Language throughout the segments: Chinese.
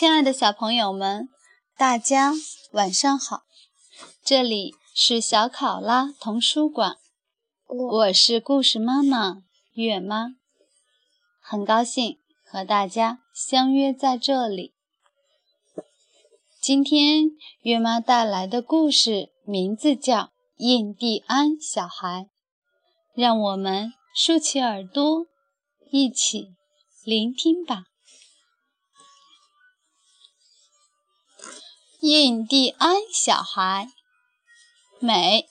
亲爱的小朋友们，大家晚上好！这里是小考拉童书馆，我是故事妈妈月妈，很高兴和大家相约在这里。今天月妈带来的故事名字叫《印第安小孩》，让我们竖起耳朵，一起聆听吧。印第安小孩，美，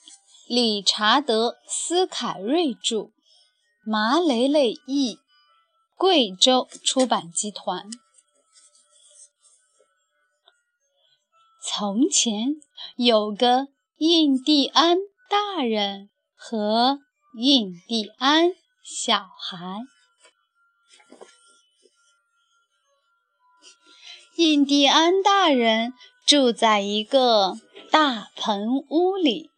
理查德·斯凯瑞著，马磊磊译，贵州出版集团。从前有个印第安大人和印第安小孩。印第安大人。住在一个大棚屋里，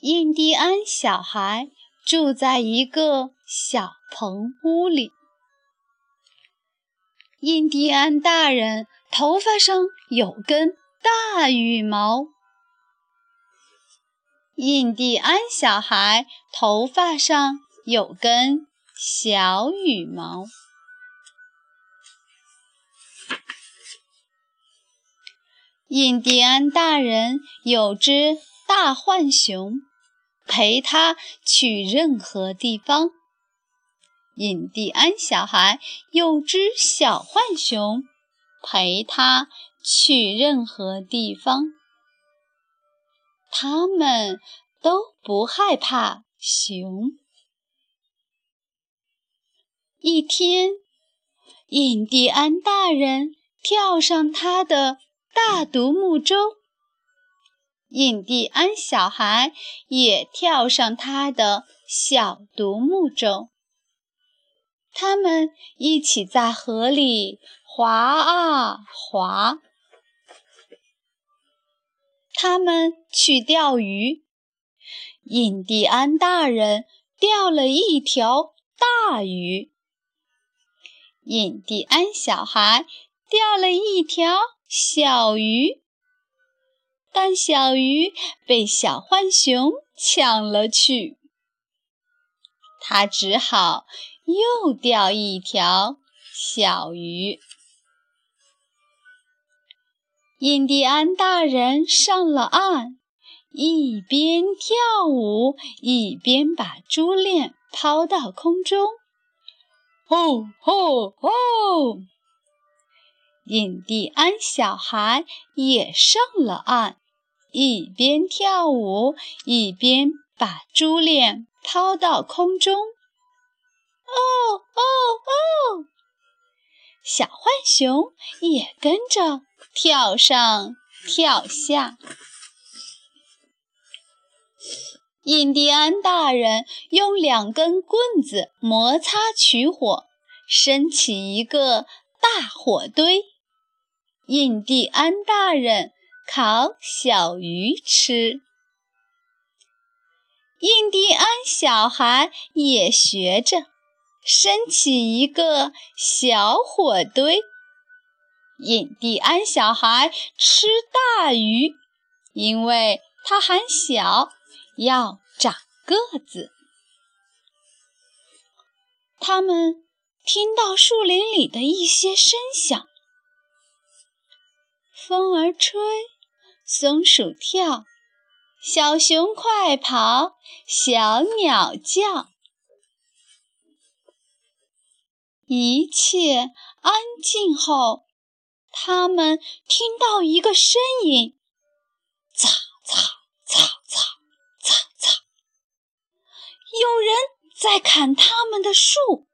印第安小孩住在一个小棚屋里。印第安大人头发上有根大羽毛，印第安小孩头发上有根小羽毛。印第安大人有只大浣熊，陪他去任何地方。印第安小孩有只小浣熊，陪他去任何地方。他们都不害怕熊。一天，印第安大人跳上他的。大独木舟，印第安小孩也跳上他的小独木舟。他们一起在河里划啊划。他们去钓鱼，印第安大人钓了一条大鱼，印第安小孩钓了一条。小鱼，但小鱼被小浣熊抢了去，他只好又钓一条小鱼。印第安大人上了岸，一边跳舞一边把珠链抛到空中，吼吼吼！印第安小孩也上了岸，一边跳舞一边把珠链抛到空中。哦哦哦！小浣熊也跟着跳上跳下。印第安大人用两根棍子摩擦取火，升起一个大火堆。印第安大人烤小鱼吃，印第安小孩也学着升起一个小火堆。印第安小孩吃大鱼，因为它还小，要长个子。他们听到树林里的一些声响。风儿吹，松鼠跳，小熊快跑，小鸟叫，一切安静后，他们听到一个声音：“嚓嚓嚓嚓嚓嚓！”有人在砍他们的树。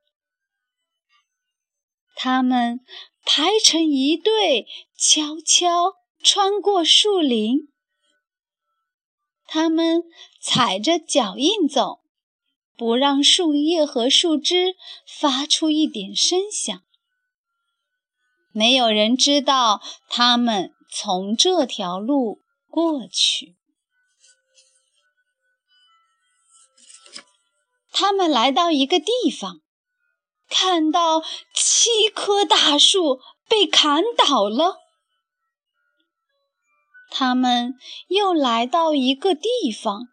他们。排成一队，悄悄穿过树林。他们踩着脚印走，不让树叶和树枝发出一点声响。没有人知道他们从这条路过去。他们来到一个地方。看到七棵大树被砍倒了。他们又来到一个地方，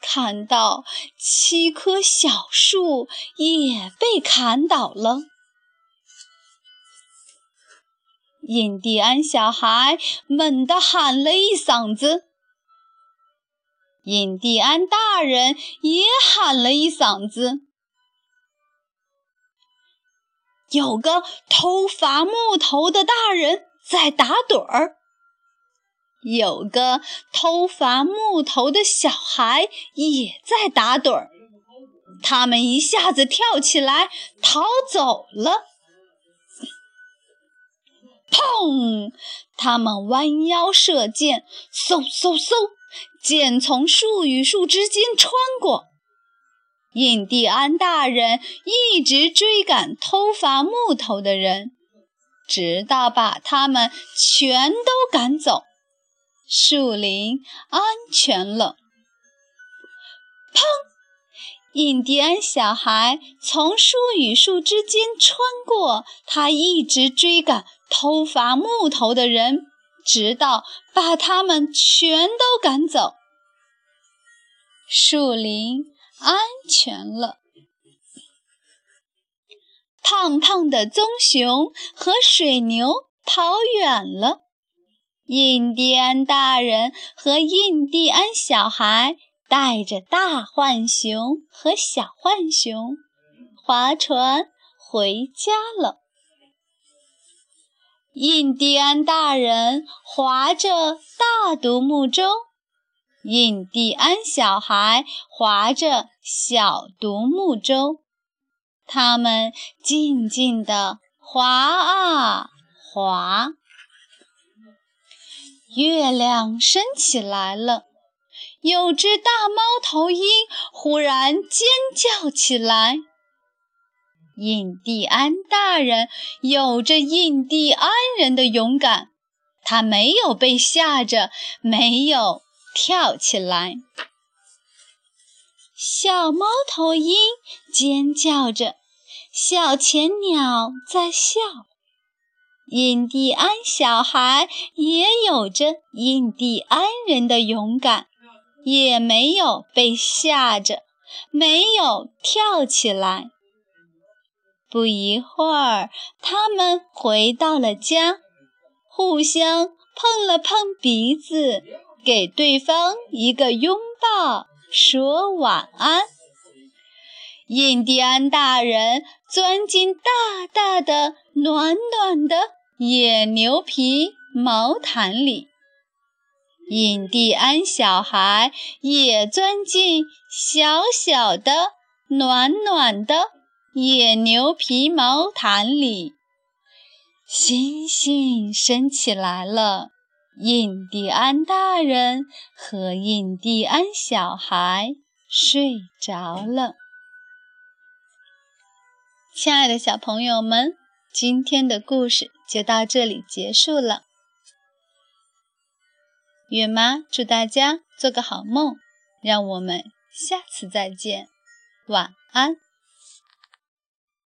看到七棵小树也被砍倒了。印第安小孩猛地喊了一嗓子，印第安大人也喊了一嗓子。有个偷伐木头的大人在打盹儿，有个偷伐木头的小孩也在打盹儿。他们一下子跳起来逃走了。砰！他们弯腰射箭，嗖嗖嗖，箭从树与树之间穿过。印第安大人一直追赶偷伐木头的人，直到把他们全都赶走，树林安全了。砰！印第安小孩从树与树之间穿过，他一直追赶。偷伐木头的人，直到把他们全都赶走，树林安全了。胖胖的棕熊和水牛跑远了，印第安大人和印第安小孩带着大浣熊和小浣熊划船回家了。印第安大人划着大独木舟，印第安小孩划着小独木舟，他们静静地划啊划。月亮升起来了，有只大猫头鹰忽然尖叫起来。印第安大人有着印第安人的勇敢，他没有被吓着，没有跳起来。小猫头鹰尖叫着，小前鸟在笑。印第安小孩也有着印第安人的勇敢，也没有被吓着，没有跳起来。不一会儿，他们回到了家，互相碰了碰鼻子，给对方一个拥抱，说晚安。印第安大人钻进大大的、暖暖的野牛皮毛毯里，印第安小孩也钻进小小的、暖暖的。野牛皮毛毯里，星星升起来了。印第安大人和印第安小孩睡着了。亲爱的小朋友们，今天的故事就到这里结束了。月妈祝大家做个好梦，让我们下次再见，晚安。